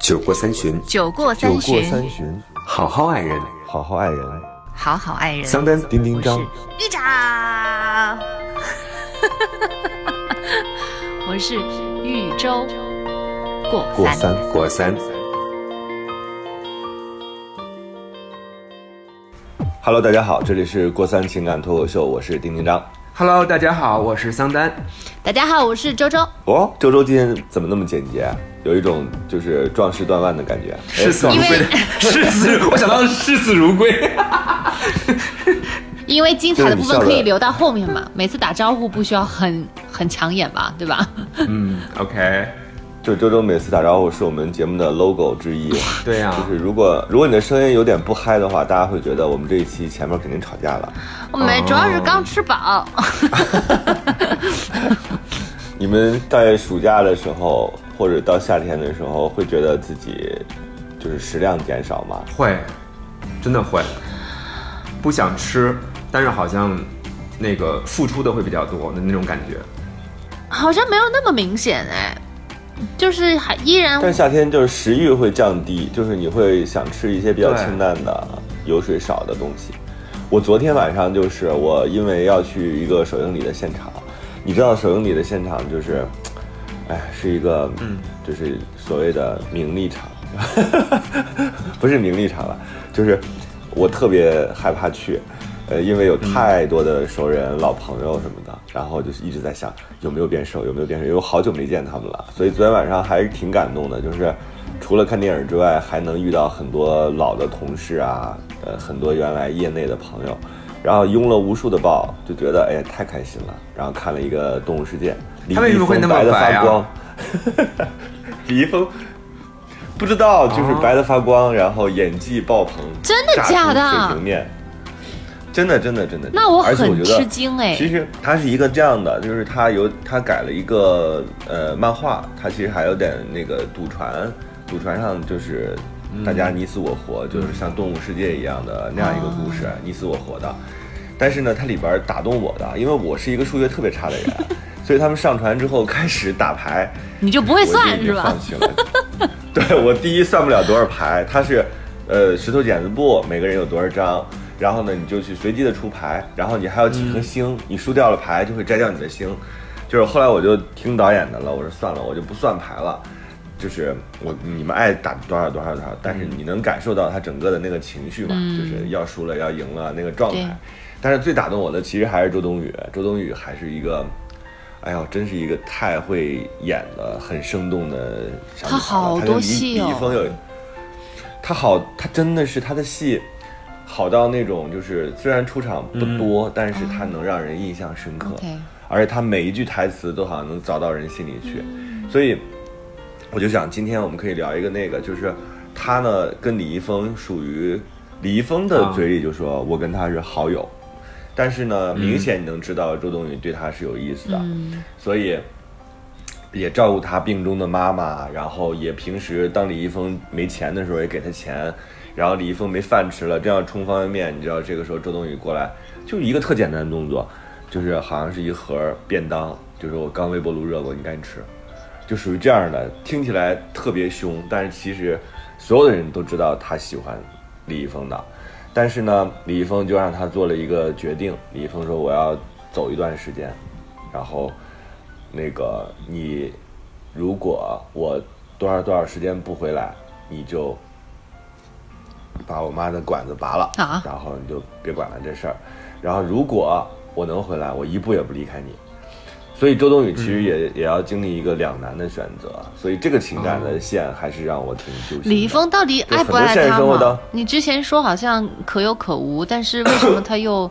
酒过三巡，酒过酒过三巡，好好爱人。好好爱人。好好爱人。桑丹，丁丁张，玉长，我是豫州过三。过三。过三。Hello，大家好，这里是过三情感脱口秀，我是丁丁张。Hello，大家好，我是桑丹。大家好，我是周周。哦，周周今天怎么那么简洁？啊有一种就是壮士断腕的感觉。视死视死，我想到视死如归。因为精彩的部分可以留到后面嘛，每次打招呼不需要很很抢眼吧，对吧？嗯，OK，就周周每次打招呼是我们节目的 logo 之一。对呀、就是如果如果你的声音有点不嗨的话，大家会觉得我们这一期前面肯定吵架了。我们主要是刚吃饱，你们在暑假的时候或者到夏天的时候，会觉得自己就是食量减少吗？会，真的会，不想吃，但是好像那个付出的会比较多的那种感觉。好像没有那么明显哎，就是还依然但夏天就是食欲会降低，就是你会想吃一些比较清淡的、油水少的东西。我昨天晚上就是我因为要去一个首映礼的现场，你知道首映礼的现场就是，哎，是一个，嗯，就是所谓的名利场，不是名利场了，就是我特别害怕去。呃，因为有太多的熟人、老朋友什么的，然后就是一直在想有没有变瘦，有没有变瘦，因为好久没见他们了，所以昨天晚上还是挺感动的，就是除了看电影之外，还能遇到很多老的同事啊，呃，很多原来业内的朋友，然后拥了无数的抱，就觉得哎呀太开心了，然后看了一个《动物世界》，李他为什么会那么易峰白的发光，李易峰。不知道，就是白的发光，然后演技爆棚，真的假的？水平面，真的，真的，真的。那我而且我很觉得吃惊哎其实它是一个这样的，就是它有它改了一个呃漫画，它其实还有点那个赌船，赌船上就是大家你死我活，就是像动物世界一样的那样一个故事，你死我活的。但是呢，它里边打动我的，因为我是一个数学特别差的人，所以他们上船之后开始打牌，你就不会算是吧放？弃了。对我第一算不了多少牌，它是呃石头剪子布，每个人有多少张，然后呢你就去随机的出牌，然后你还有几颗星，你输掉了牌就会摘掉你的星。就是后来我就听导演的了，我说算了，我就不算牌了。就是我你们爱打多少多少多少，但是你能感受到他整个的那个情绪嘛，就是要输了要赢了那个状态。但是最打动我的其实还是周冬雨，周冬雨还是一个，哎呦，真是一个太会演了、很生动的小女孩了。她好多戏哦李易峰有，她好，她真的是她的戏好到那种，就是虽然出场不多，但是他能让人印象深刻。而且他每一句台词都好像能凿到人心里去，所以我就想今天我们可以聊一个那个，就是他呢跟李易峰属于李易峰的啊嘴里就说、我跟他是好友，但是呢，明显你能知道周冬雨对他是有意思的，嗯，所以也照顾他病中的妈妈，然后也平时当李易峰没钱的时候也给他钱，然后李易峰没饭吃了，正要冲方便面，你知道这个时候周冬雨过来，就一个特简单的动作，就是好像是一盒便当，就是我刚微波炉热过，你赶紧吃，就属于这样的，听起来特别凶，但是其实所有的人都知道他喜欢李易峰的，但是呢，李易峰就让他做了一个决定，李易峰说我要走一段时间，然后那个你如果我多少多少时间不回来，你就把我妈的管子拔了啊然后你就别管了这事儿。然后如果我能回来，我一步也不离开你。所以周冬雨其实也、也要经历一个两难的选择，所以这个情感的线还是让我挺揪心。李易峰到底爱不爱他？你之前说好像可有可无，但是为什么他又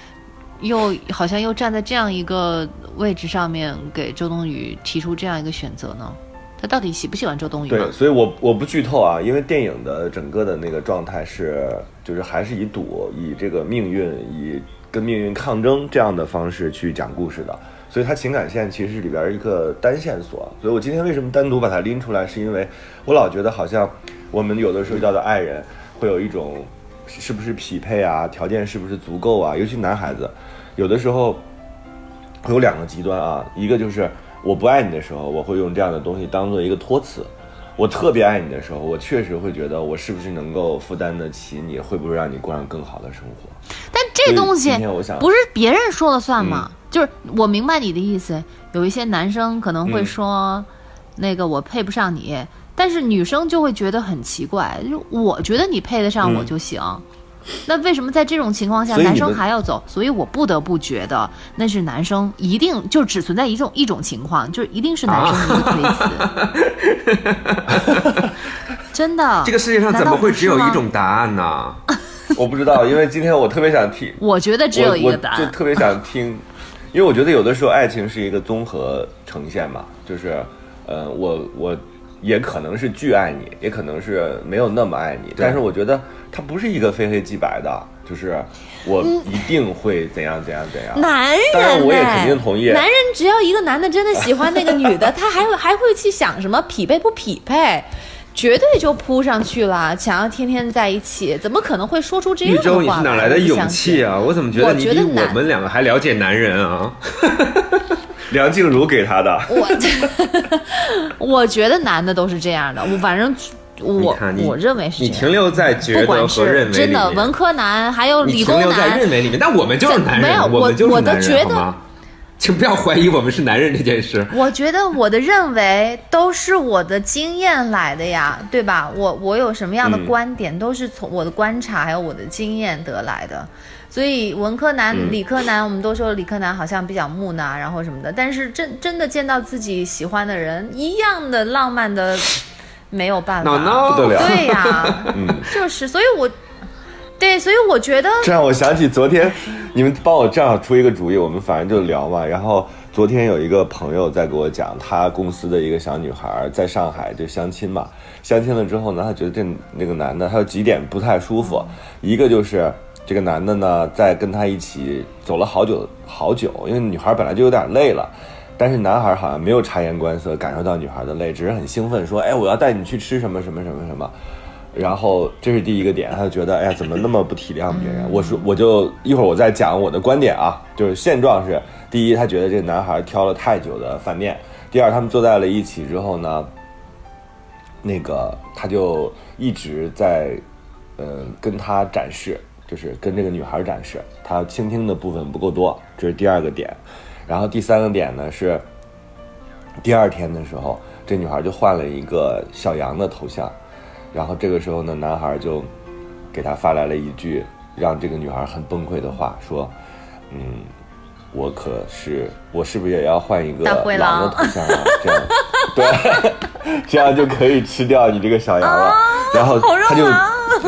又好像又站在这样一个位置上面，给周冬雨提出这样一个选择呢？他到底喜不喜欢周冬雨对，？所以我我不剧透啊，因为电影的整个的那个状态是，就是还是以赌、以这个命运、以跟命运抗争这样的方式去讲故事的，所以它情感线其实是里边一个单线索。所以我今天为什么单独把它拎出来，是因为我老觉得好像我们有的时候遇到的爱人会有一种是不是匹配啊，条件是不是足够啊，尤其男孩子，有的时候会有两个极端啊，一个就是我不爱你的时候，我会用这样的东西当做一个托词，我特别爱你的时候，我确实会觉得我是不是能够负担得起你，会不会让你过上更好的生活？但这东西不是别人说了算吗？就是我明白你的意思，有一些男生可能会嗯说，那个我配不上你，但是女生就会觉得很奇怪，就我觉得你配得上我就行。那为什么在这种情况下，男生还要走？所以我不得不觉得那是男生一定就只存在一种一种情况，就是一定是男生的一个推辞。真的，这个世界上怎么会只有一？种答案呢？我不知道，因为今天我特别想听，我觉得只有一个答案。就特别想听，因为我觉得有的时候爱情是一个综合呈现嘛，就是，呃，我我也可能是巨爱你，也可能是没有那么爱你，但是我觉得他不是一个非黑即白的，就是我一定会怎样怎样怎样。男人当然我也肯定同意男人只要一个男的真的喜欢那个女的，他还会还会去想什么匹配不匹配，绝对就扑上去了，想要天天在一起，怎么可能会说出这样的玉州，你是哪来的勇气啊？啊？我怎么觉得你比我们两个还了解男人啊？梁静茹给他的，我 我觉得男的都是这样的，我反正我我认为是你这样。停留在觉得不管和认为是真的文科男，还有理工停留在男，认为里面，但我们就是男人，没有我们就是我我的，觉得？请不要怀疑我们是男人这件事。我觉得我的认为都是我的经验来的呀，对吧？我我有什么样的嗯观点，都是从我的观察还有我的经验得来的。所以文科男、嗯理科男，我们都说理科男好像比较木讷，然后什么的。但是真真的见到自己喜欢的人，一样的浪漫的，没有办法。不得了对呀，嗯，就是，所以我，对，所以我觉得这让我想起昨天你们帮我正好出一个主意，我们反正就聊嘛。然后昨天有一个朋友在给我讲，他公司的一个小女孩在上海就相亲嘛，相亲了之后呢，他觉得这那个男的他有几点不太舒服，一个就是这个男的呢在跟他一起走了好久好久，因为女孩本来就有点累了。但是男孩好像没有察言观色，感受到女孩的累，只是很兴奋，说：“哎，我要带你去吃什么什么什么什么。”然后这是第一个点，他就觉得，哎呀，怎么那么不体谅别人？我说，我就一会儿我再讲我的观点啊，就是现状是，第一，他觉得这个男孩挑了太久的饭店；第二，他们坐在了一起之后呢，那个他就一直在，嗯、跟他展示，就是跟这个女孩展示，他倾听的部分不够多，这是第二个点。然后第三个点呢是，第二天的时候，这女孩就换了一个小羊的头像。然后这个时候呢，男孩就给她发来了一句让这个女孩很崩溃的话，说：“嗯，我可是我是不是也要换一个 狼狼的头像啊？这样对，这样就可以吃掉你这个小羊了。然后他就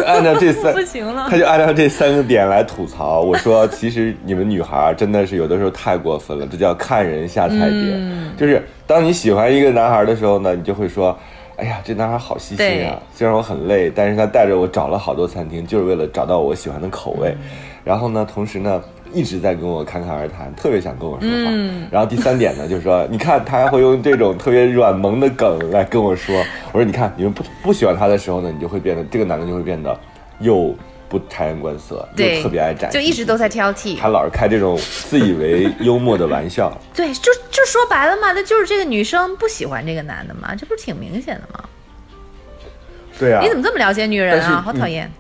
按照这三，不行了他就按照这三个点来吐槽。我说，其实你们女孩真的是有的时候太过分了，这叫看人下菜碟。嗯就是当你喜欢一个男孩的时候呢，你就会说。哎呀，这男孩好细心啊！虽然我很累，但是他带着我找了好多餐厅，就是为了找到我喜欢的口味。嗯然后呢，同时呢，一直在跟我侃侃而谈，特别想跟我说话。嗯然后第三点呢，就是说，你看他还会用这种特别软萌的梗来跟我说。我说，你看你们不不喜欢他的时候呢，你就会变得这个男的就会变得又不察言观色，又对特别爱展示，就一直都在。挑剔。他老是开这种自以为幽默的玩笑。对，就就说白了嘛，那就是这个女生不喜欢这个男的嘛，这不是挺明显的吗？对啊，你怎么这么了解女人啊？好讨厌。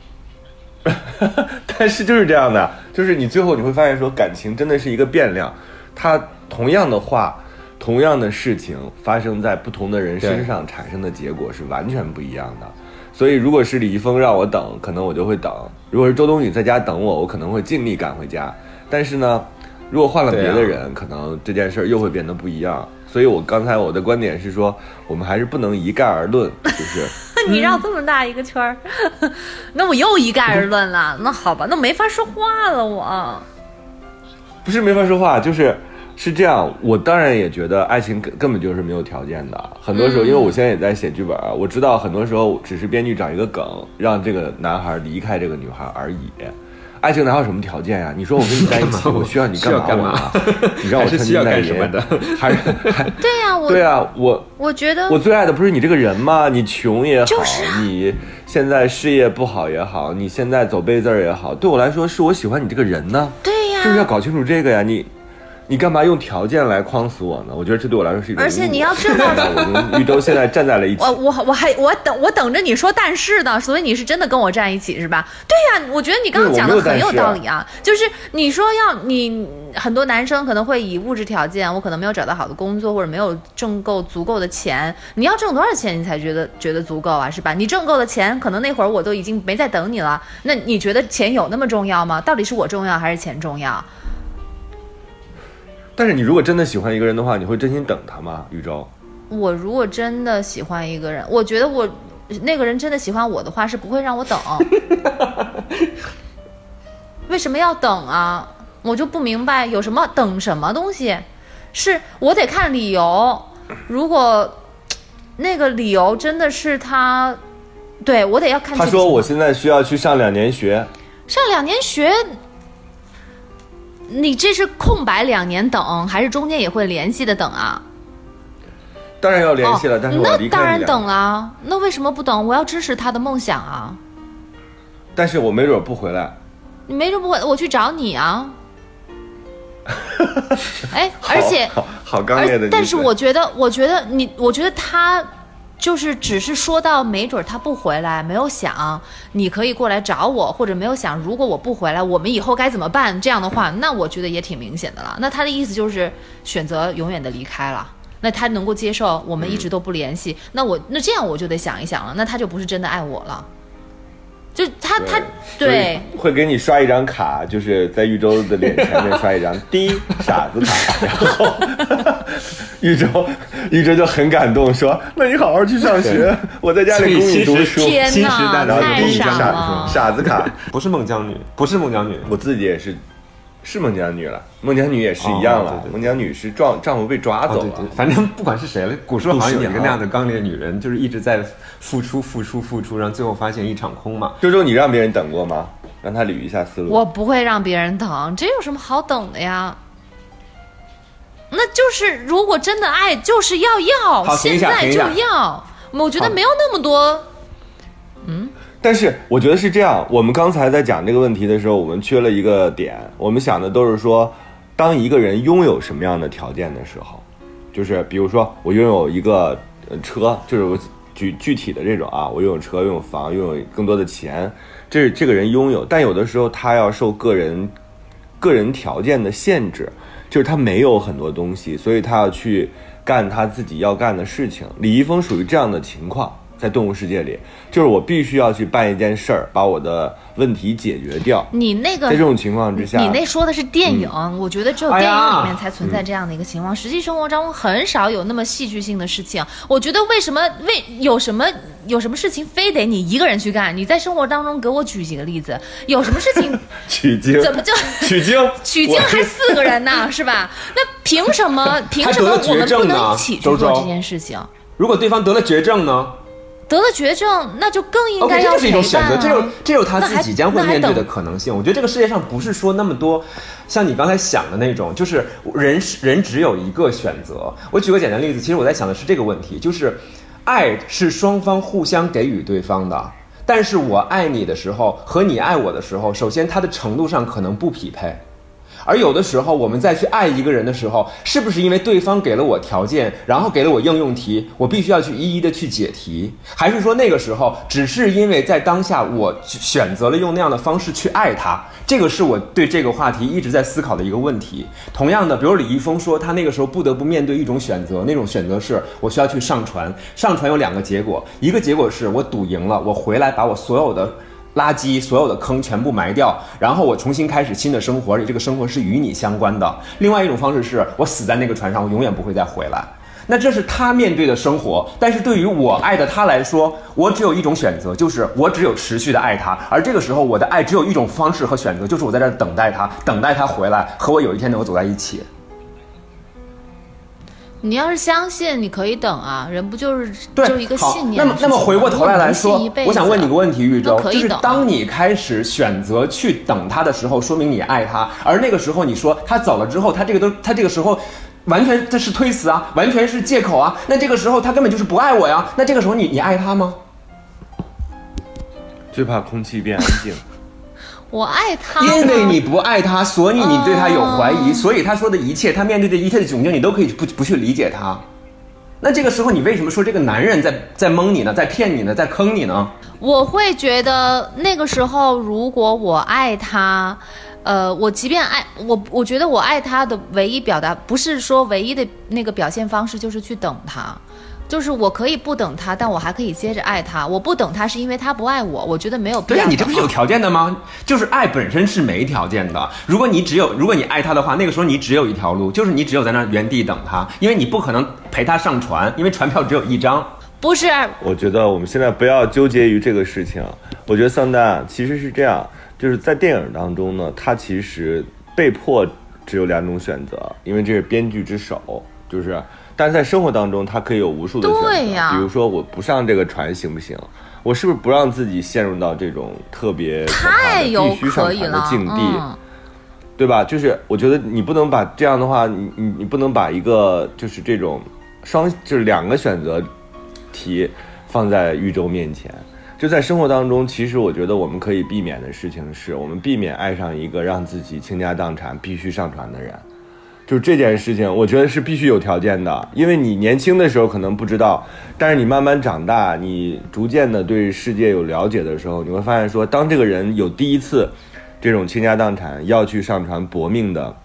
但是就是这样的，就是你最后你会发现说，感情真的是一个变量，它同样的话，同样的事情发生在不同的人身上产生的结果是完全不一样的。所以，如果是李易峰让我等，可能我就会等；如果是周冬雨在家等我，我可能会尽力赶回家。但是呢，如果换了别的人，可能这件事儿又会变得不一样。所以我刚才我的观点是说，我们还是不能一概而论，就是。你绕这么大一个圈儿，那我又一概而论了。那好吧，那没法说话了，我。不是没法说话，就是是这样。我当然也觉得爱情根根本就是没有条件的。很多时候，因为我现在也在写剧本，我知道很多时候只是编剧找一个梗，让这个男孩离开这个女孩而已。爱情哪有什么条件呀、你说我跟你在一起，我需要你干嘛干嘛？你让我穿金戴银干什么的？还是还 对呀、我对啊，我我觉得我最爱的不是你这个人吗？你穷也好，就是啊你现在事业不好也好，你现在走背字儿也好，对我来说是我喜欢你这个人呢。对呀、是不是要搞清楚这个呀？你你干嘛用条件来框死我呢？我觉得这对我来说是一种侮辱。而且你要知道 我跟玉州现在站在了一起我。我我还我等我等着你说但是呢，所以你是真的跟我站一起是吧？对呀、我觉得你刚刚讲的很有道理啊。就是你说要你很多男生可能会以物质条件，我可能没有找到好的工作，或者没有挣够足够的钱，你要挣多少钱你才觉得觉得足够啊？是吧？你挣够的钱，可能那会儿我都已经没在等你了。那你觉得钱有那么重要吗？到底是我重要还是钱重要？但是你如果真的喜欢一个人的话，你会真心等他吗？宇宙，我如果真的喜欢一个人，我觉得我那个人真的喜欢我的话，是不会让我等。为什么要等啊？我就不明白有什么等什么东西，是我得看理由。如果那个理由真的是他，对我得要看。他说我现在需要去上两年学，上两年学，你这是空白两年等，还是中间也会联系的等啊？当然要联系了，哦但是那当然。等啦，那为什么不等？我要支持他的梦想啊！但是我没准不回来。你没准不回，我去找你啊！哎，而且好刚烈的但是我觉得，我觉得你，我觉得他就是只是说到没准他不回来，没有想你可以过来找我，或者没有想如果我不回来，我们以后该怎么办？这样的话，那我觉得也挺明显的了。那他的意思就是选择永远的离开了。那他能够接受我们一直都不联系，那我那这样我就得想一想了，那他就不是真的爱我了。就他他对，会给你刷一张卡，就是在玉州的脸前面刷一张。滴傻子卡，然后玉州玉州就很感动，说：“那你好好去上学，我在家里供你读书。天新时代哪，然后滴傻傻了！傻子卡，不是孟姜女，不是孟姜女，我自己也是，是孟姜女了。孟姜女也是一样了，哦对对对孟姜女是丈丈夫被抓走了。哦对对，反正不管是谁了，古时候好像有一个那样的刚烈女人，就是一直在付出、付出、付出，然后最后发现一场空嘛。周周，你让别人等过吗？让他捋一下思路。我不会让别人等，这有什么好等的呀？那就是如果真的爱，就是要要，现在就要。我觉得没有那么多，但是我觉得是这样，我们刚才在讲这个问题的时候，我们缺了一个点，我们想的都是说，当一个人拥有什么样的条件的时候，就是比如说我拥有一个呃车，就是我具具体的这种啊，我拥有车、拥有房、拥有更多的钱，这是这个人拥有，但有的时候他要受个人个人条件的限制，就是他没有很多东西，所以他要去干他自己要干的事情。李易峰属于这样的情况，在动物世界里，就是我必须要去办一件事儿，把我的问题解决掉。你那个在这种情况之下，你那说的是电影，我觉得只有哎电影里面才存在这样的一个情况，实际生活当中很少有那么戏剧性的事情。我觉得为什么为有什么有什么事情非得你一个人去干？你在生活当中给我举几个例子，有什么事情 取经，怎么就 取经？取经还四个人呢，是吧？那凭什么？凭什么我们不能一起去做这件事情？如果对方得了绝症呢得了绝症，那就更应该这要就是一种选择，这有这有他自己将会面对的可能性。我觉得这个世界上不是说那么多，像你刚才想的那种，就是人人只有一个选择。我举个简单例子，其实我在想的是这个问题，就是爱是双方互相给予对方的。但是我爱你的时候和你爱我的时候，首先它的程度上可能不匹配。而有的时候，我们再去爱一个人的时候，是不是因为对方给了我条件，然后给了我应用题，我必须要去一一的去解题？还是说那个时候只是因为在当下我选择了用那样的方式去爱他？这个是我对这个话题一直在思考的一个问题。同样的，比如李易峰说他那个时候不得不面对一种选择，那种选择是我需要去上传，上传有两个结果，一个结果是我赌赢了，我回来把我所有的。垃圾所有的坑全部埋掉，然后我重新开始新的生活，而且这个生活是与你相关的。另外一种方式是我死在那个船上，我永远不会再回来。那这是他面对的生活，但是对于我爱的他来说，我只有一种选择，就是我只有持续的爱他。而这个时候，我的爱只有一种方式和选择，就是我在这儿等待他，等待他回来，和我有一天能够走在一起。你要是相信，你可以等啊，人不就是对，就一个信念那么，那么回过头来来说我想问你个问题，玉州那，可就是当你开始选择去等他的时候，说明你爱他，而那个时候你说他走了之后，他这个都他这个时候。完全这是推辞啊，完全是借口啊。那这个时候他根本就是不爱我呀。那这个时候你你爱他吗？最怕空气变安静。我爱他，因为你不爱他，所以你对他有怀疑，哦所以他说的一切，他面对的一切的窘境，你都可以不不去理解他。那这个时候，你为什么说这个男人在在蒙你呢，在骗你呢，在坑你呢？我会觉得那个时候，如果我爱他，呃，我即便爱我，我觉得我爱他的唯一表达，不是说唯一的那个表现方式就是去等他。就是我可以不等他，但我还可以接着爱他。我不等他是因为他不爱我，我觉得没有必要。对呀，你这不是有条件的吗？就是爱本身是没条件的。如果你只有，如果你爱他的话，那个时候你只有一条路，就是你只有在那原地等他，因为你不可能陪他上船，因为船票只有一张。不是，我觉得我们现在不要纠结于这个事情。我觉得桑丹其实是这样，就是在电影当中呢，他其实被迫只有两种选择，因为这是编剧之手，就是，但是在生活当中，他可以有无数的选择。对呀比如说我不上这个船行不行？我是不是不让自己陷入到这种特别必须上可以了，船的境地？嗯对吧？就是我觉得你不能把这样的话，你你你不能把一个就是这种双就是两个选择题放在宇宙面前。就在生活当中，其实我觉得我们可以避免的事情是，我们避免爱上一个让自己倾家荡产、必须上船的人。就这件事情，我觉得是必须有条件的，因为你年轻的时候可能不知道，但是你慢慢长大，你逐渐的对世界有了解的时候，你会发现说，当这个人有第一次这种倾家荡产要去上船搏命的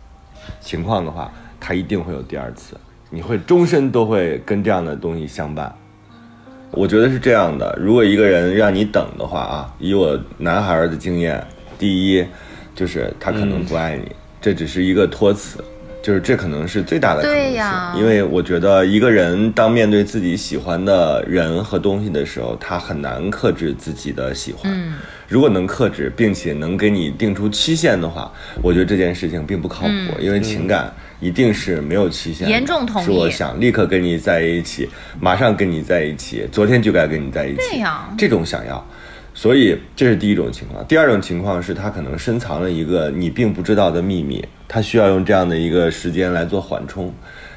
情况的话，他一定会有第二次，你会终身都会跟这样的东西相伴。我觉得是这样的，如果一个人让你等的话啊，以我男孩儿的经验，第一就是他可能不爱你，这只是一个托词，就是这可能是最大的可能性。对呀因为我觉得一个人当面对自己喜欢的人和东西的时候，他很难克制自己的喜欢。嗯，如果能克制，并且能给你定出期限的话，我觉得这件事情并不靠谱，因为情感一定是没有期限严重同意是我想立刻跟你在一起，马上跟你在一起，昨天就该跟你在一起。对呀这种想要。所以这是第一种情况，第二种情况是他可能深藏了一个你并不知道的秘密，他需要用这样的一个时间来做缓冲。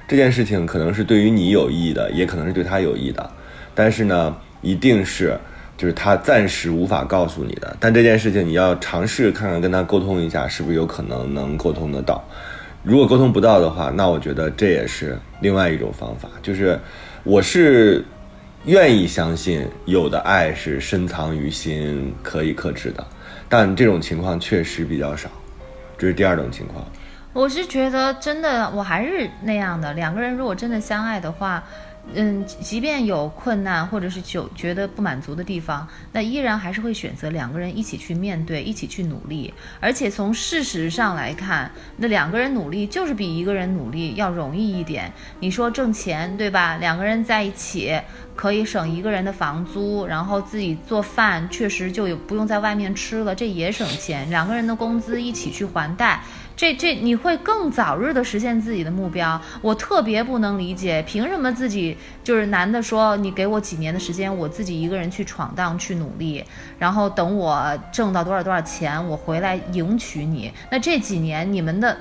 这件事情可能是对于你有益的，也可能是对他有益的，但是呢，一定是就是他暂时无法告诉你的。但这件事情你要尝试看看跟他沟通一下，是不是有可能能沟通得到。如果沟通不到的话，那我觉得这也是另外一种方法，就是我是愿意相信有的爱是深藏于心，可以克制的，但这种情况确实比较少，这是第二种情况。我是觉得真的，我还是那样的。两个人如果真的相爱的话，嗯，即便有困难或者是就觉得不满足的地方，那依然还是会选择两个人一起去面对，一起去努力。而且从事实上来看，那两个人努力就是比一个人努力要容易一点。你说挣钱对吧？两个人在一起可以省一个人的房租，然后自己做饭，确实就有不用在外面吃了，这也省钱。两个人的工资一起去还贷。这这你会更早日的实现自己的目标。我特别不能理解，凭什么自己就是男的说你给我几年的时间，我自己一个人去闯荡去努力，然后等我挣到多少多少钱，我回来迎娶你。那这几年你们的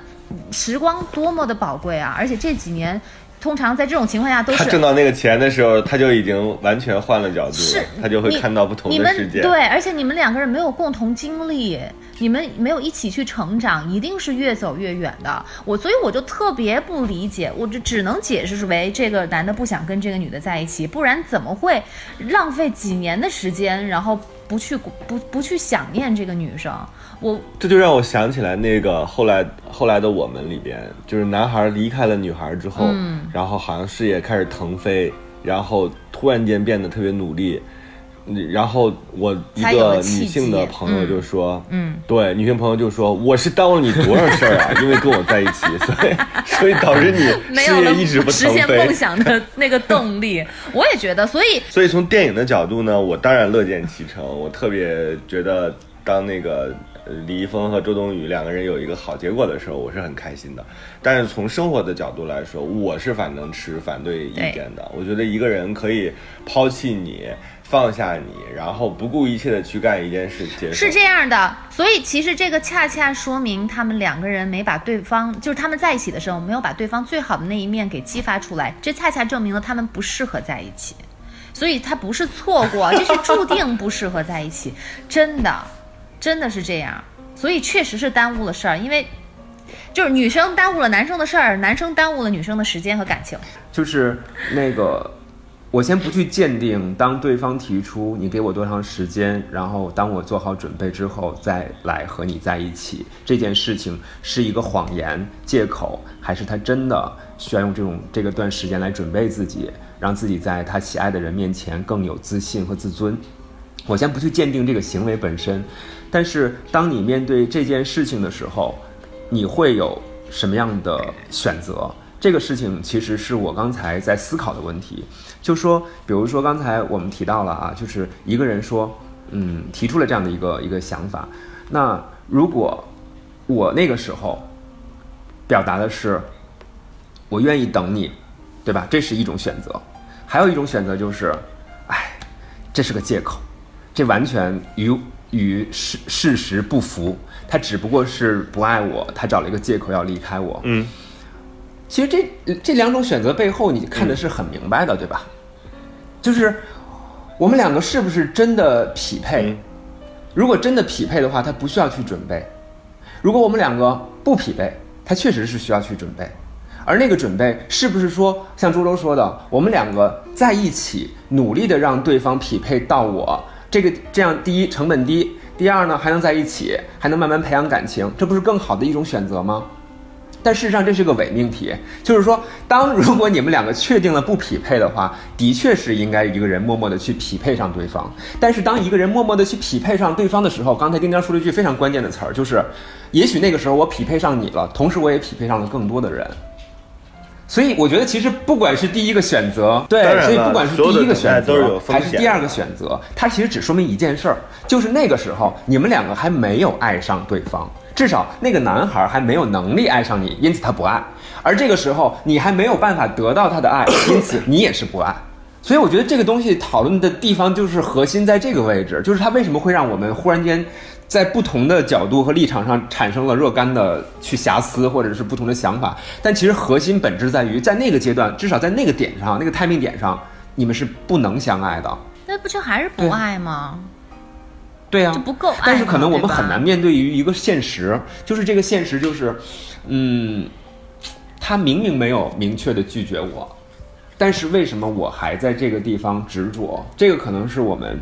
时光多么的宝贵啊！而且这几年。通常在这种情况下都是他挣到那个钱的时候，他就已经完全换了角度是了，他就会看到不同的世界。对，而且你们两个人没有共同经历，你们没有一起去成长，一定是越走越远的。我所以我就特别不理解，我就只能解释为这个男的不想跟这个女的在一起，不然怎么会浪费几年的时间，然后不去不不去想念这个女生？我这就让我想起来那个后来后来的我们里边，就是男孩离开了女孩之后，嗯然后好像事业开始腾飞，然后突然间变得特别努力。嗯然后我一个女性的朋友就说，嗯，对，女性朋友就说我是耽误了你多少事儿啊，因为跟我在一起，所以所以导致你 事业一直不实腾飞现梦。想的那个动力。我也觉得，所以 所以从电影的角度呢，我当然乐见其成。我特别觉得，当那个呃李易峰和周冬雨两个人有一个好结果的时候，我是很开心的。但是从生活的角度来说，我是反正持反对意见的。我觉得一个人可以抛弃你，放下你，然后不顾一切的去干一件事，情是这样的，所以其实这个恰恰说明他们两个人没把对方，就是他们在一起的时候没有把对方最好的那一面给激发出来，这恰恰证明了他们不适合在一起。所以他不是错过，这是注定不适合在一起，真的，真的是这样。所以确实是耽误了事儿，因为就是女生耽误了男生的事儿，男生耽误了女生的时间和感情。就是那个，我先不去鉴定，当对方提出你给我多长时间，然后当我做好准备之后再来和你在一起，这件事情是一个谎言、借口，还是他真的需要用这种这个段时间来准备自己，让自己在他喜爱的人面前更有自信和自尊？我先不去鉴定这个行为本身，但是当你面对这件事情的时候，你会有什么样的选择？这个事情其实是我刚才在思考的问题。就说，比如说刚才我们提到了啊，就是一个人说，嗯，提出了这样的一个一个想法。那如果我那个时候表达的是我愿意等你，对吧？这是一种选择。还有一种选择就是，哎，这是个借口，这完全与与事事实不符。他只不过是不爱我，他找了一个借口要离开我。嗯，其实这这两种选择背后，你看的是很明白的，对吧？就是我们两个是不是真的匹配？嗯如果真的匹配的话，他不需要去准备；如果我们两个不匹配，他确实是需要去准备。而那个准备是不是说，像周周说的，我们两个在一起努力的让对方匹配到我这个，这样第一成本低，第二呢还能在一起，还能慢慢培养感情，这不是更好的一种选择吗？但事实上这是个伪命题，就是说，当如果你们两个确定了不匹配的话，的确是应该一个人默默的去匹配上对方。但是当一个人默默的去匹配上对方的时候，刚才丁丁说了一句非常关键的词儿，就是，也许那个时候我匹配上你了，同时我也匹配上了更多的人。所以我觉得，其实不管是第一个选择，对所以不管是第一个选择还是第二个选择，它其实只说明一件事儿，就是那个时候你们两个还没有爱上对方，至少那个男孩还没有能力爱上你，因此他不爱；而这个时候你还没有办法得到他的爱，因此你也是不爱。所以我觉得这个东西讨论的地方就是核心在这个位置，就是它为什么会让我们忽然间在不同的角度和立场上产生了若干的去瑕疵或者是不同的想法，但其实核心本质在于，在那个阶段，至少在那个点上，那个 timing 点上，你们是不能相爱的。那不就还是不爱吗？对呀、就不够爱但是可能我们很难面对于一个现实，就是这个现实就是，嗯，他明明没有明确的拒绝我，但是为什么我还在这个地方执着？这个可能是我们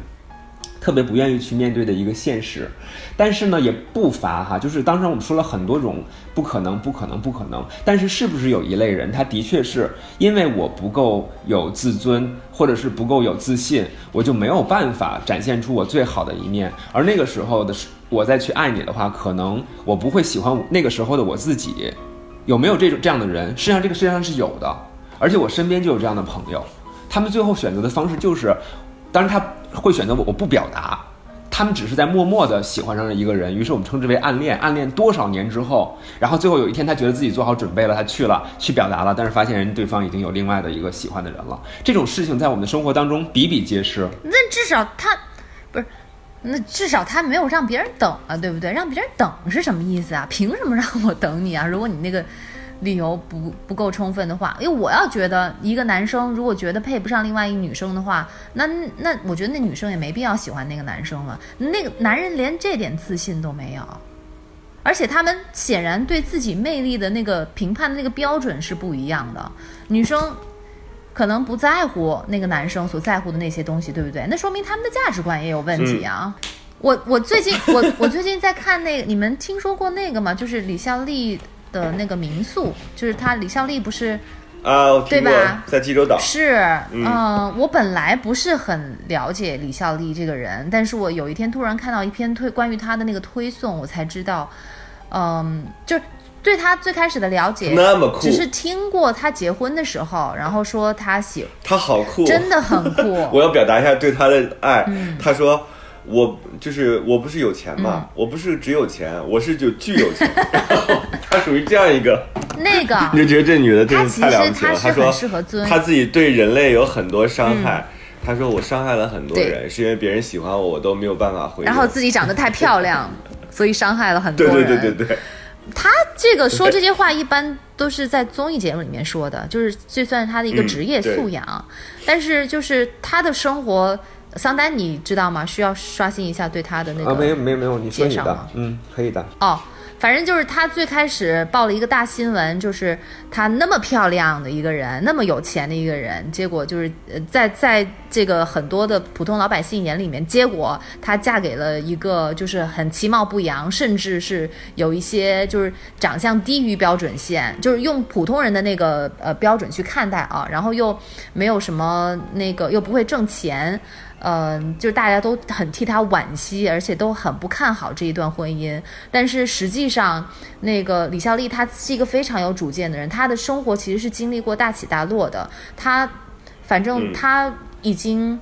特别不愿意去面对的一个现实。但是呢，也不乏哈，就是当时我们说了很多种不可能、不可能、不可能。但是是不是有一类人，他的确是因为我不够有自尊，或者是不够有自信，我就没有办法展现出我最好的一面。而那个时候的我再去爱你的话，可能我不会喜欢那个时候的我自己。有没有这种这样的人？实际上，这个世界上是有的，而且我身边就有这样的朋友，他们最后选择的方式就是，当然他会选择我我不表达，他们只是在默默的喜欢上了一个人，于是我们称之为暗恋。暗恋多少年之后，然后最后有一天他觉得自己做好准备了，他去了去表达了，但是发现人对方已经有另外的一个喜欢的人了。这种事情在我们的生活当中比比皆是。那至少他不是，那至少他没有让别人等啊，对不对？让别人等是什么意思啊？凭什么让我等你啊？如果你那个理由不不够充分的话，因为我要觉得一个男生如果觉得配不上另外一女生的话，那那我觉得那女生也没必要喜欢那个男生了。那个男人连这点自信都没有。而且他们显然对自己魅力的那个评判的那个标准是不一样的。女生可能不在乎那个男生所在乎的那些东西，对不对？那说明他们的价值观也有问题啊。我我最近我我最近在看那个，你们听说过那个吗？就是李孝利的那个民宿，就是他李孝利不是啊，对吧？在济州岛，是，嗯、我本来不是很了解李孝利这个人，但是我有一天突然看到一篇推关于他的那个推送，我才知道，嗯，就是对他最开始的了解，那么酷。只是听过他结婚的时候，然后说他喜，他好酷，真的很酷，我要表达一下对他的爱。嗯。他说。我就是我不是有钱嘛，嗯我不是只有钱，我是就巨有钱。然 后他属于这样一个，那个 你就觉得这女的真是太了不起了。她说很适合尊她自己对人类有很多伤害。她说我伤害了很多人，是因为别人喜欢我，我都没有办法回。然后自己长得太漂亮，所以伤害了很多对人。对对对对，他这个说这些话一般都是在综艺节目里面说的，就是这算是他的一个嗯职业素养。但是就是他的生活，桑丹你知道吗？需要刷新一下对他的那个。啊，没有没有没有，你说你的嗯，可以的。哦，反正就是他最开始报了一个大新闻，就是他那么漂亮的一个人，那么有钱的一个人，结果就是呃，在在这个很多的普通老百姓眼里面，结果她嫁给了一个就是很其貌不扬，甚至是有一些就是长相低于标准线，就是用普通人的那个呃标准去看待啊，然后又没有什么那个又不会挣钱。嗯，就是大家都很替他惋惜，而且都很不看好这一段婚姻。但是实际上，那个李孝利他是一个非常有主见的人，他的生活其实是经历过大起大落的。他，反正他已经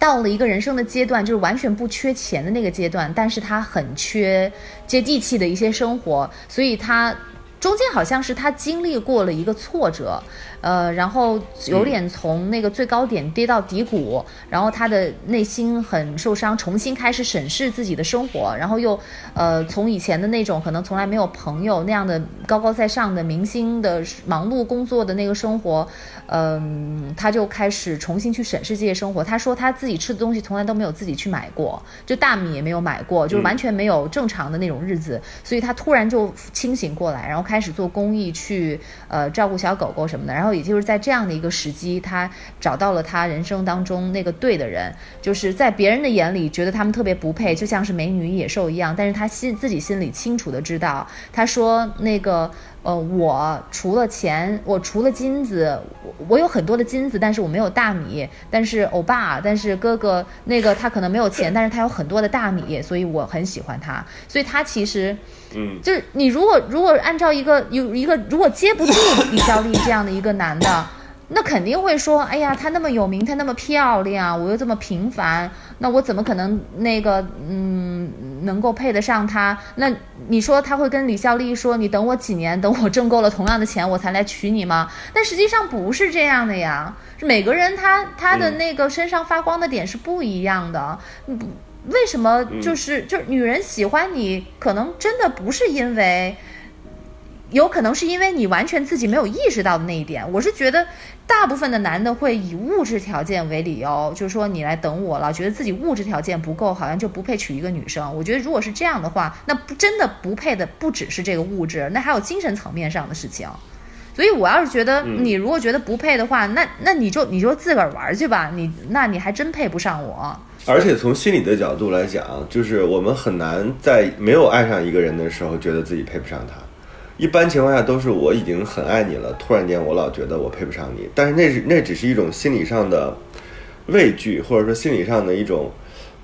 到了一个人生的阶段，就是完全不缺钱的那个阶段，但是他很缺接地气的一些生活，所以他。中间好像是他经历过了一个挫折，呃，然后有点从那个最高点跌到低谷，然后他的内心很受伤，重新开始审视自己的生活，然后又呃从以前的那种可能从来没有朋友那样的高高在上的明星的忙碌工作的那个生活，嗯、他就开始重新去审视这些生活。他说他自己吃的东西从来都没有自己去买过，就大米也没有买过，就是完全没有正常的那种日子，所以他突然就清醒过来，然后开始做公益去呃照顾小狗狗什么的。然后也就是在这样的一个时机，他找到了他人生当中那个对的人，就是在别人的眼里觉得他们特别不配，就像是美女野兽一样，但是他心自己心里清楚的知道，他说那个。呃，我除了钱，我除了金子，我我有很多的金子，但是我没有大米。但是欧巴，但是哥哥那个他可能没有钱，但是他有很多的大米，所以我很喜欢他。所以他其实嗯，就是你如果如果按照一个有一个如果接不住李孝利这样的一个男的，那肯定会说，哎呀，她那么有名，她那么漂亮，我又这么平凡，那我怎么可能那个嗯能够配得上她？那你说他会跟李孝利说，你等我几年，等我挣够了同样的钱，我才来娶你吗？但实际上不是这样的呀，是每个人他他的那个身上发光的点是不一样的，为什么就是、就是女人喜欢你，可能真的不是因为。有可能是因为你完全自己没有意识到的那一点。我是觉得，大部分的男的会以物质条件为理由，就是说你来等我了，觉得自己物质条件不够，好像就不配娶一个女生。我觉得如果是这样的话，那不真的不配的不只是这个物质，那还有精神层面上的事情。所以我要是觉得你如果觉得不配的话，那那你就你就自个儿玩去吧，你那你还真配不上我。而且从心理的角度来讲，就是我们很难在没有爱上一个人的时候，觉得自己配不上他。一般情况下都是我已经很爱你了，突然间我老觉得我配不上你，但是那是那只是一种心理上的畏惧，或者说心理上的一种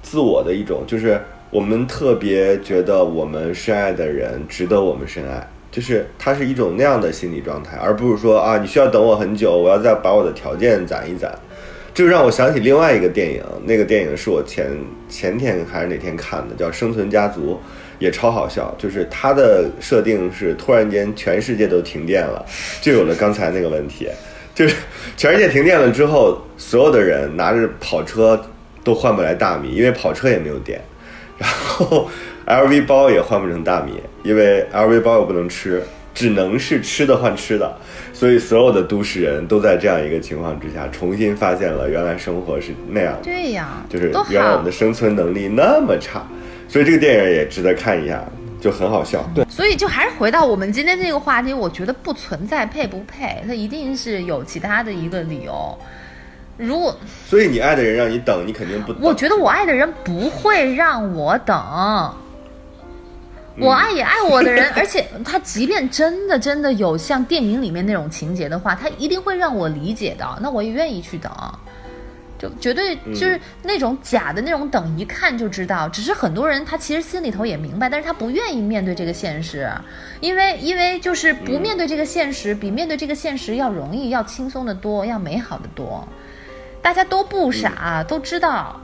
自我的一种，就是我们特别觉得我们深爱的人值得我们深爱，就是它是一种那样的心理状态，而不是说啊你需要等我很久，我要再把我的条件攒一攒。这就让我想起另外一个电影，那个电影是我前前天还是哪天看的，叫《生存家族》，也超好笑。就是它的设定是突然间全世界都停电了，就有了刚才那个问题，就是全世界停电了之后，所有的人拿着跑车都换不来大米，因为跑车也没有电，然后 LV 包也换不成大米，因为 LV 包又不能吃，只能是吃的换吃的。所以所有的都市人都在这样一个情况之下，重新发现了原来生活是那样的，对呀，就是原来我们的。生存能力那么差，所以这个电影也值得看一下，就很好笑。对，所以就还是回到我们今天这个话题，我觉得不存在配不配，它一定是有其他的一个理由。如果所以你爱的人让你等，你肯定不。我觉得我爱的人不会让我等，我爱也爱我的人，而且他即便真的真的有像电影里面那种情节的话，他一定会让我理解的，那我也愿意去等。就绝对就是那种假的那种等，一看就知道。只是很多人他其实心里头也明白，但是他不愿意面对这个现实，因为因为就是不面对这个现实，比面对这个现实要容易、要轻松的多、要美好的多。大家都不傻，都知道，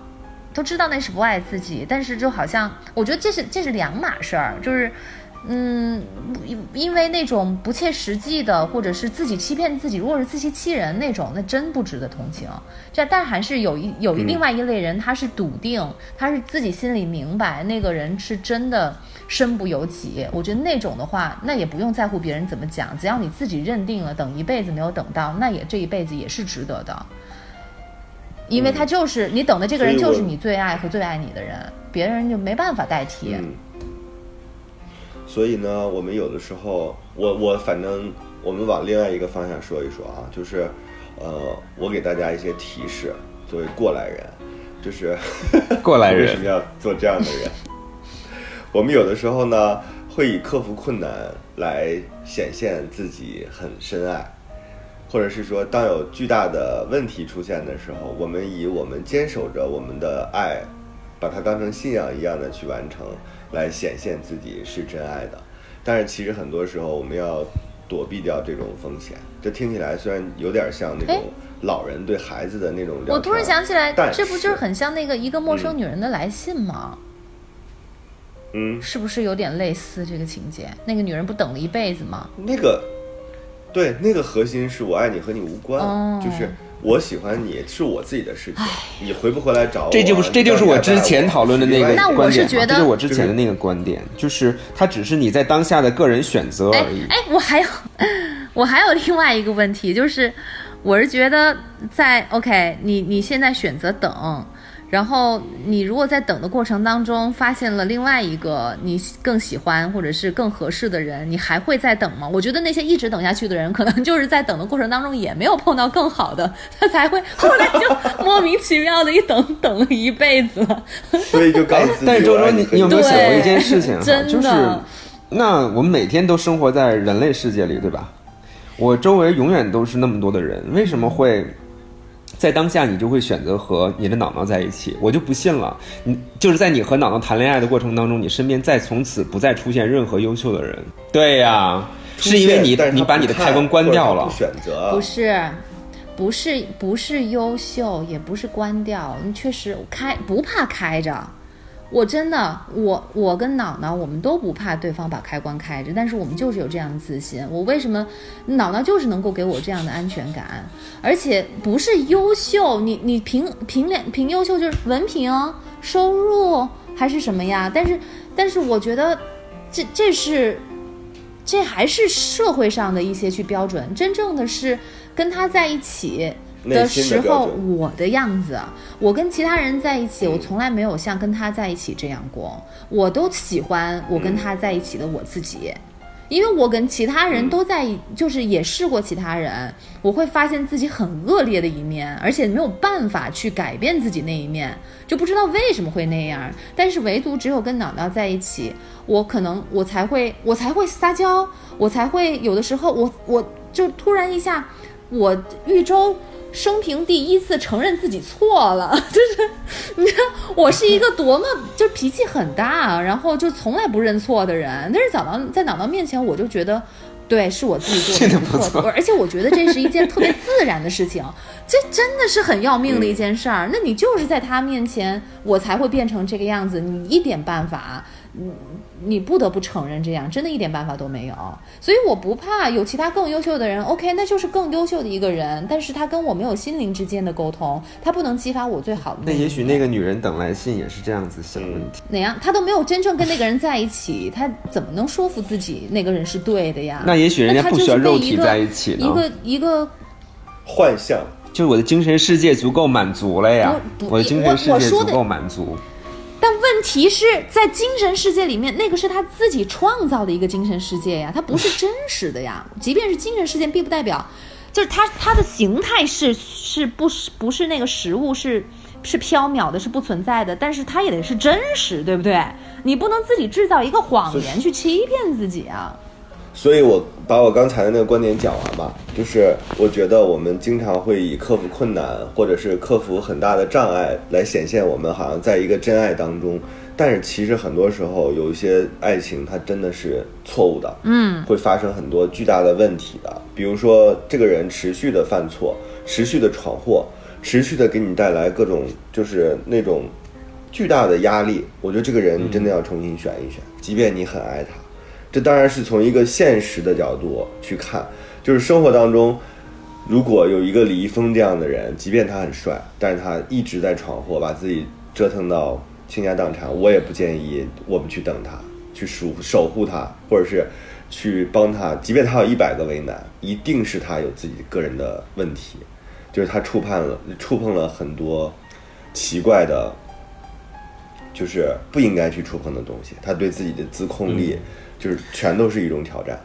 都知道那是不爱自己，但是就好像我觉得这是这是两码事儿，就是。嗯，因因为那种不切实际的，或者是自己欺骗自己，如果是自欺欺人那种，那真不值得同情。这但还是有一有一另外一类人，他是笃定，他是自己心里明白，那个人是真的身不由己。我觉得那种的话，那也不用在乎别人怎么讲，只要你自己认定了，等一辈子没有等到，那也这一辈子也是值得的。因为他就是你等的这个人就是你最爱和最爱你的人，别人就没办法代替。嗯，所以呢，我们有的时候，我我反正我们往另外一个方向说一说啊，就是，呃，我给大家一些提示，作为过来人，就是 过来人为什么要做这样的人？我们有的时候呢，会以克服困难来显现自己很深爱，或者是说，当有巨大的问题出现的时候，我们以我们坚守着我们的爱，把它当成信仰一样的去完成，来显现自己是真爱的。但是其实很多时候，我们要躲避掉这种风险。这听起来虽然有点像那哎种老人对孩子的那种我突然想起来，这不就是很像那个一个陌生女人的来信吗？嗯，是不是有点类似这个情节？那个女人不等了一辈子吗？那个，对，那个核心是我爱你和你无关，哦就是我喜欢你是我自己的事情，你回不回来找我，这就是这就是我之前讨论的那个那我观点嘛，是觉得这就是我之前的那个观点，就是它只是你在当下的个人选择哎而已。哎，我还有 我还有另外一个问题，就是我是觉得在 OK，你你现在选择等。然后你如果在等的过程当中发现了另外一个你更喜欢或者是更合适的人，你还会再等吗？我觉得那些一直等下去的人，可能就是在等的过程当中也没有碰到更好的，他才会后来就莫名其妙的一等等了一辈子了。所以就告诉自己，但是周周，你你有没有想过一件事情哈？真的就是，那我们每天都生活在人类世界里，对吧？我周围永远都是那么多的人，为什么会在当下你就会选择和你的脑脑在一起？我就不信了。你就是在你和脑脑谈恋爱的过程当中，你身边再从此不再出现任何优秀的人。对呀、是因为你你把你的开关关掉了。选择，不是，不是，不是优秀，也不是关掉，你确实开不怕开着。我真的，我我跟脑脑，我们都不怕对方把开关开着，但是我们就是有这样的自信。我为什么脑脑就是能够给我这样的安全感，而且不是优秀，你你凭凭脸凭优秀就是文凭、收入还是什么呀？但是但是我觉得这这是这还是社会上的一些去标准，真正的是跟他在一起内心时候，我的样子，我跟其他人在一起，我从来没有像跟他在一起这样过，我都喜欢我跟他在一起的我自己。因为我跟其他人都在，就是也试过其他人，我会发现自己很恶劣的一面，而且没有办法去改变自己那一面，就不知道为什么会那样。但是唯独只有跟脑脑在一起，我可能我才会我才会撒娇，我才会有的时候我我就突然一下，我豫州生平第一次承认自己错了，就是你看我是一个多么就脾气很大，然后就从来不认错的人，但是早到在脑脑面前，我就觉得。对，是我自己做的 错，而且我觉得这是一件特别自然的事情，这真的是很要命的一件事儿。那你就是在他面前，我才会变成这个样子，你一点办法，嗯，你不得不承认这样，真的一点办法都没有。所以我不怕有其他更优秀的人，OK，那就是更优秀的一个人，但是他跟我没有心灵之间的沟通，他不能激发我最好的一那也许那个女人等来信也是这样子想问题。哪样，他都没有真正跟那个人在一起，他怎么能说服自己那个人是对的呀？那也许人家就是不需要被一个肉体在一起呢一个一个幻象。就是我的精神世界足够满足了呀，我的精神世界足够满足。但问题是在精神世界里面，那个是他自己创造的一个精神世界呀，它不是真实的呀。即便是精神世界，并不代表就是它它的形态是是不是不是那个实物是是缥缈的，是不存在的，但是它也得是真实，对不对？你不能自己制造一个谎言去欺骗自己啊。所以我把我刚才的那个观点讲完吧，就是我觉得我们经常会以克服困难，或者是克服很大的障碍来显现我们好像在一个真爱当中，但是其实很多时候有一些爱情它真的是错误的，嗯，会发生很多巨大的问题的，比如说这个人持续的犯错，持续的闯祸，持续的给你带来各种就是那种巨大的压力，我觉得这个人真的要重新选一选，即便你很爱他。这当然是从一个现实的角度去看，就是生活当中，如果有一个李易峰这样的人，即便他很帅，但是他一直在闯祸，把自己折腾到倾家荡产，我也不建议我们去等他，去守守护他，或者是去帮他，即便他有一百个为难，一定是他有自己个人的问题。就是他触碰了触碰了很多奇怪的，就是不应该去触碰的东西。他对自己的自控力，就是全都是一种挑战。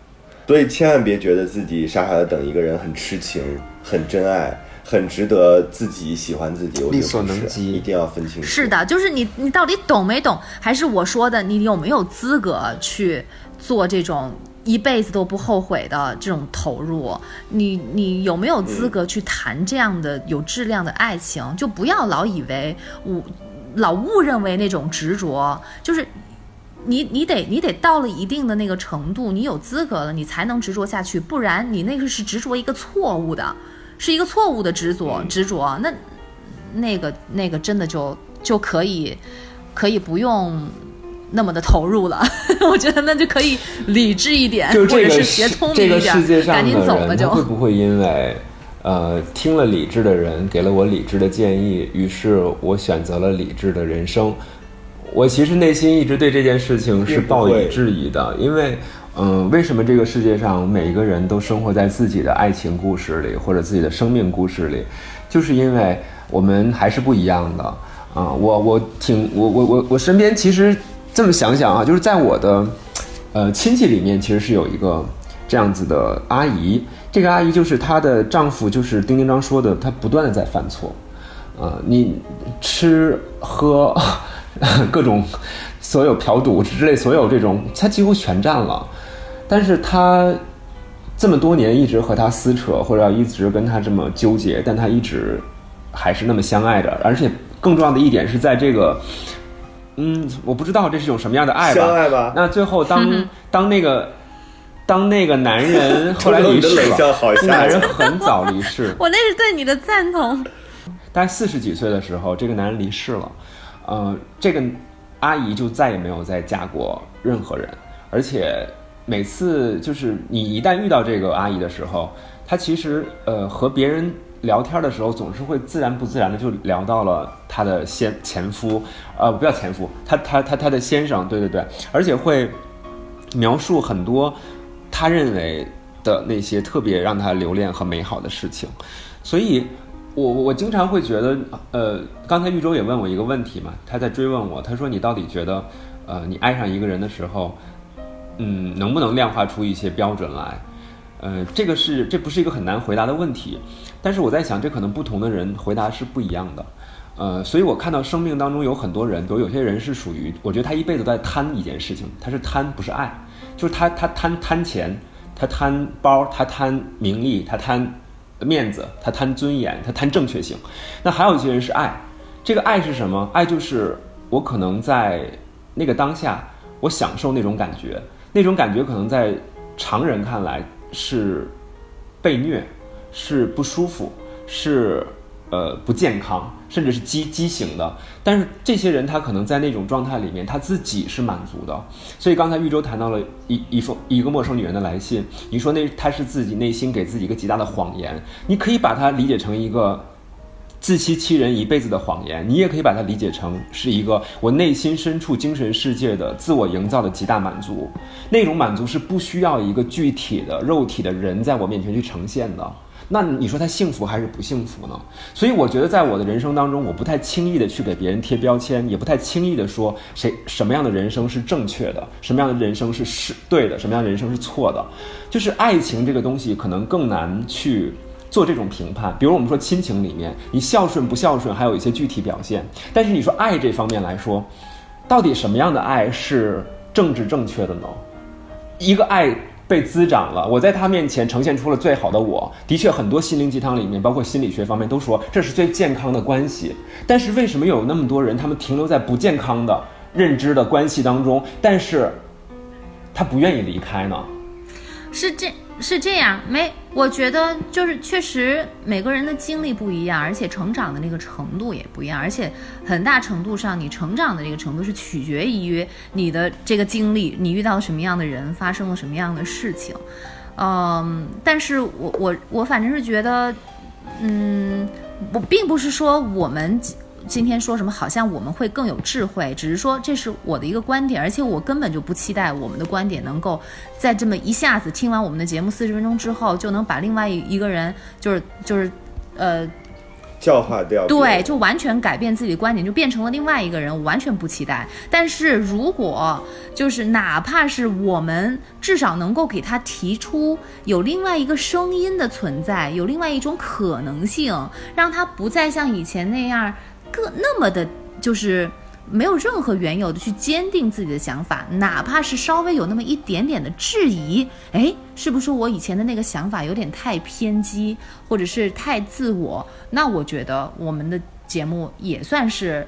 所以千万别觉得自己傻傻的等一个人很痴情、很真爱、很值得自己喜欢自己。力所能及一定要分清楚。是的，就是你你到底懂没懂？还是我说的，你有没有资格去做这种一辈子都不后悔的这种投入？你你有没有资格去谈这样的有质量的爱情？就不要老以为我老误认为那种执着，就是你你得你得到了一定的那个程度，你有资格了，你才能执着下去，不然你那个是执着一个错误的，是一个错误的执着执着，那那个那个真的就就可以可以不用那么的投入了，我觉得那就可以理智一点，就这个或者是学聪明一点，世界上赶紧走吧就。会不会因为呃听了理智的人给了我理智的建议，于是我选择了理智的人生？我其实内心一直对这件事情是抱以质疑的，因为嗯、为什么这个世界上每一个人都生活在自己的爱情故事里或者自己的生命故事里，就是因为我们还是不一样的啊、我我挺我我我我身边其实这么想想啊，就是在我的呃亲戚里面，其实是有一个这样子的阿姨。这个阿姨就是她的丈夫，就是丁丁章说的，她不断的在犯错。呃，你吃喝 各种所有嫖赌之类所有这种，他几乎全占了。但是他这么多年一直和他撕扯，或者一直跟他这么纠结，但他一直还是那么相爱着。而且更重要的一点是在这个，嗯，我不知道这是一种什么样的爱吧。相爱吧那最后当当那个当那个男人 后来离世了，吓那男人人很早离世，我那是对你的赞同。大概四十几岁的时候，这个男人离世了，呃，这个阿姨就再也没有再嫁过任何人，而且每次就是你一旦遇到这个阿姨的时候，她其实呃和别人聊天的时候，总是会自然不自然的就聊到了她的先前夫，呃，不叫前夫，她她她她的先生，对对对，而且会描述很多他认为的那些特别让他留恋和美好的事情，所以我我经常会觉得，呃，刚才玉州也问我一个问题嘛，他在追问我，他说你到底觉得，呃，你爱上一个人的时候，嗯，能不能量化出一些标准来？呃，这个是这不是一个很难回答的问题，但是我在想，这可能不同的人回答是不一样的。呃，所以我看到生命当中有很多人，比如有些人是属于，我觉得他一辈子在贪一件事情，他是贪不是爱，就是他他贪贪钱，他贪包，他贪名利，他贪面子，他贪尊严，他贪正确性。那还有一些人是爱，这个爱是什么？爱就是我可能在那个当下，我享受那种感觉，那种感觉可能在常人看来是被虐，是不舒服，是呃不健康，甚至是畸畸形的。但是这些人他可能在那种状态里面，他自己是满足的。所以刚才玉州谈到了一一封一个陌生女人的来信，你说那他是自己内心给自己一个极大的谎言，你可以把它理解成一个。自欺欺人一辈子的谎言，你也可以把它理解成是一个我内心深处精神世界的自我营造的极大满足。那种满足是不需要一个具体的肉体的人在我面前去呈现的。那你说他幸福还是不幸福呢？所以我觉得在我的人生当中，我不太轻易的去给别人贴标签，也不太轻易的说谁什么样的人生是正确的，什么样的人生是是对的，什么样的人生是错的。就是爱情这个东西可能更难去。做这种评判，比如我们说亲情里面，你孝顺不孝顺，还有一些具体表现。但是你说爱这方面来说，到底什么样的爱是政治正确的呢？一个爱被滋长了，我在他面前呈现出了最好的我。的确，很多心灵鸡汤里面，包括心理学方面都说这是最健康的关系。但是为什么有那么多人，他们停留在不健康的认知的关系当中，但是他不愿意离开呢？是这是这样，没，我觉得就是确实每个人的经历不一样，而且成长的那个程度也不一样，而且很大程度上你成长的这个程度是取决于你的这个经历，你遇到什么样的人，发生了什么样的事情。嗯，但是我我我反正是觉得，嗯，我并不是说我们今今天说什么好像我们会更有智慧，只是说这是我的一个观点，而且我根本就不期待我们的观点能够在这么一下子听完我们的节目四十分钟之后，就能把另外一一个人就是就是呃教化掉对，就完全改变自己的观点，就变成了另外一个人，我完全不期待。但是如果就是哪怕是我们至少能够给他提出有另外一个声音的存在，有另外一种可能性，让他不再像以前那样各那么的，就是。没有任何缘由的去坚定自己的想法，哪怕是稍微有那么一点点的质疑，哎，是不是我以前的那个想法有点太偏激，或者是太自我？那我觉得我们的节目也算是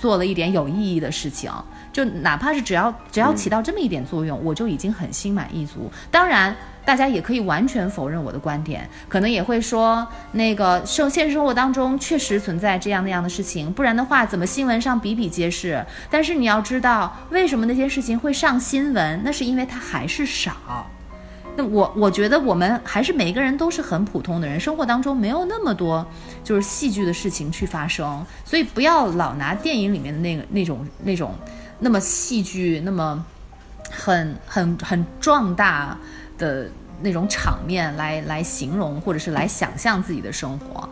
做了一点有意义的事情，就哪怕是只要只要起到这么一点作用，我就已经很心满意足。当然，大家也可以完全否认我的观点，可能也会说那个生现实生活当中确实存在这样那样的事情，不然的话怎么新闻上比比皆是？但是你要知道，为什么那些事情会上新闻？那是因为它还是少。那我我觉得我们还是每一个人都是很普通的人，生活当中没有那么多就是戏剧的事情去发生，所以不要老拿电影里面的那个那种那种那么戏剧那么很很很壮大的那种场面来来形容或者是来想象自己的生活。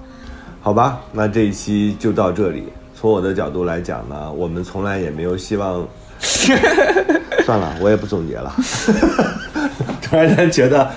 好吧，那这一期就到这里。从我的角度来讲呢，我们从来也没有希望。算了，我也不总结了。突然间觉得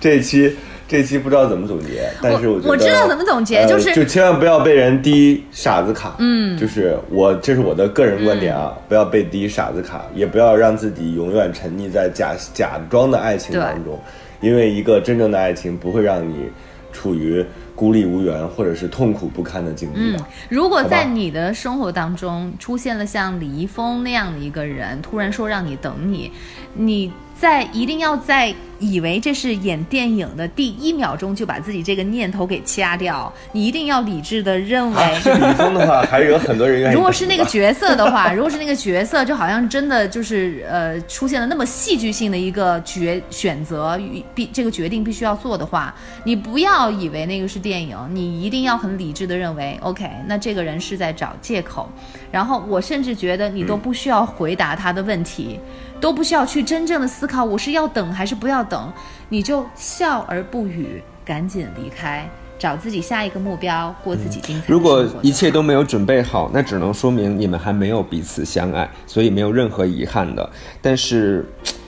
这一期这期不知道怎么总结，但是我觉得我知道怎么总结呃就是就千万不要被人滴傻子卡。嗯，就是我这是我的个人观点啊，不要被滴傻子卡，也不要让自己永远沉溺在假假装的爱情当中，因为一个真正的爱情不会让你处于孤立无援或者是痛苦不堪的境地的。如果在你的生活当中出现了像李易峰那样的一个人，突然说让你等你，你在一定要在以为这是演电影的第一秒钟就把自己这个念头给掐掉，你一定要理智的认为。是李易峰的话，还是有很多人愿意。如果是那个角色的话，如果是那个角色，就好像真的就是呃出现了那么戏剧性的一个决选择与必这个决定必须要做的话，你不要以为那个是电影，你一定要很理智的认为，OK，那这个人是在找借口。然后我甚至觉得你都不需要回答他的问题，都不需要去真正的思考我是要等还是不要等，你就笑而不语，赶紧离开。找自己下一个目标，过自己精彩的如果生活就一切都没有准备好，那只能说明你们还没有彼此相爱，所以没有任何遗憾的。但是，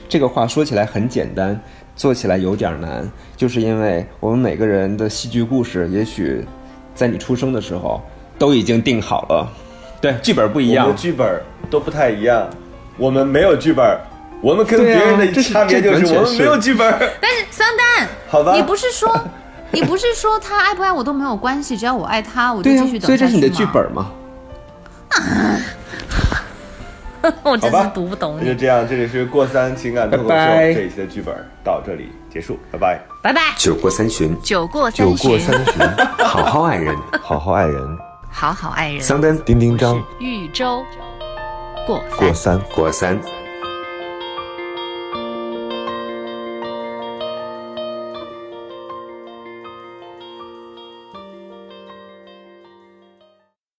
这个话说起来很简单，做起来有点难，就是因为我们每个人的戏剧故事，也许在你出生的时候都已经定好了。对，剧本不一样我们。剧本都不太一样，我们没有剧本，我们跟别人的差别就是是我们没有剧本。但是桑丹，好吧你不是说，你不是说他爱不爱我都没有关系，只要我爱他，我就、继续等所以这是你的剧本吗剧本嘛？我真是，读不懂你。那就这样，这里是过三情感脱口秀这一期的剧本到这里结束，拜拜。拜拜。酒过三巡，酒过酒三巡，过三巡，好好爱人。好好爱人，好好爱人。桑丹丁丁张豫州过三过三。过三。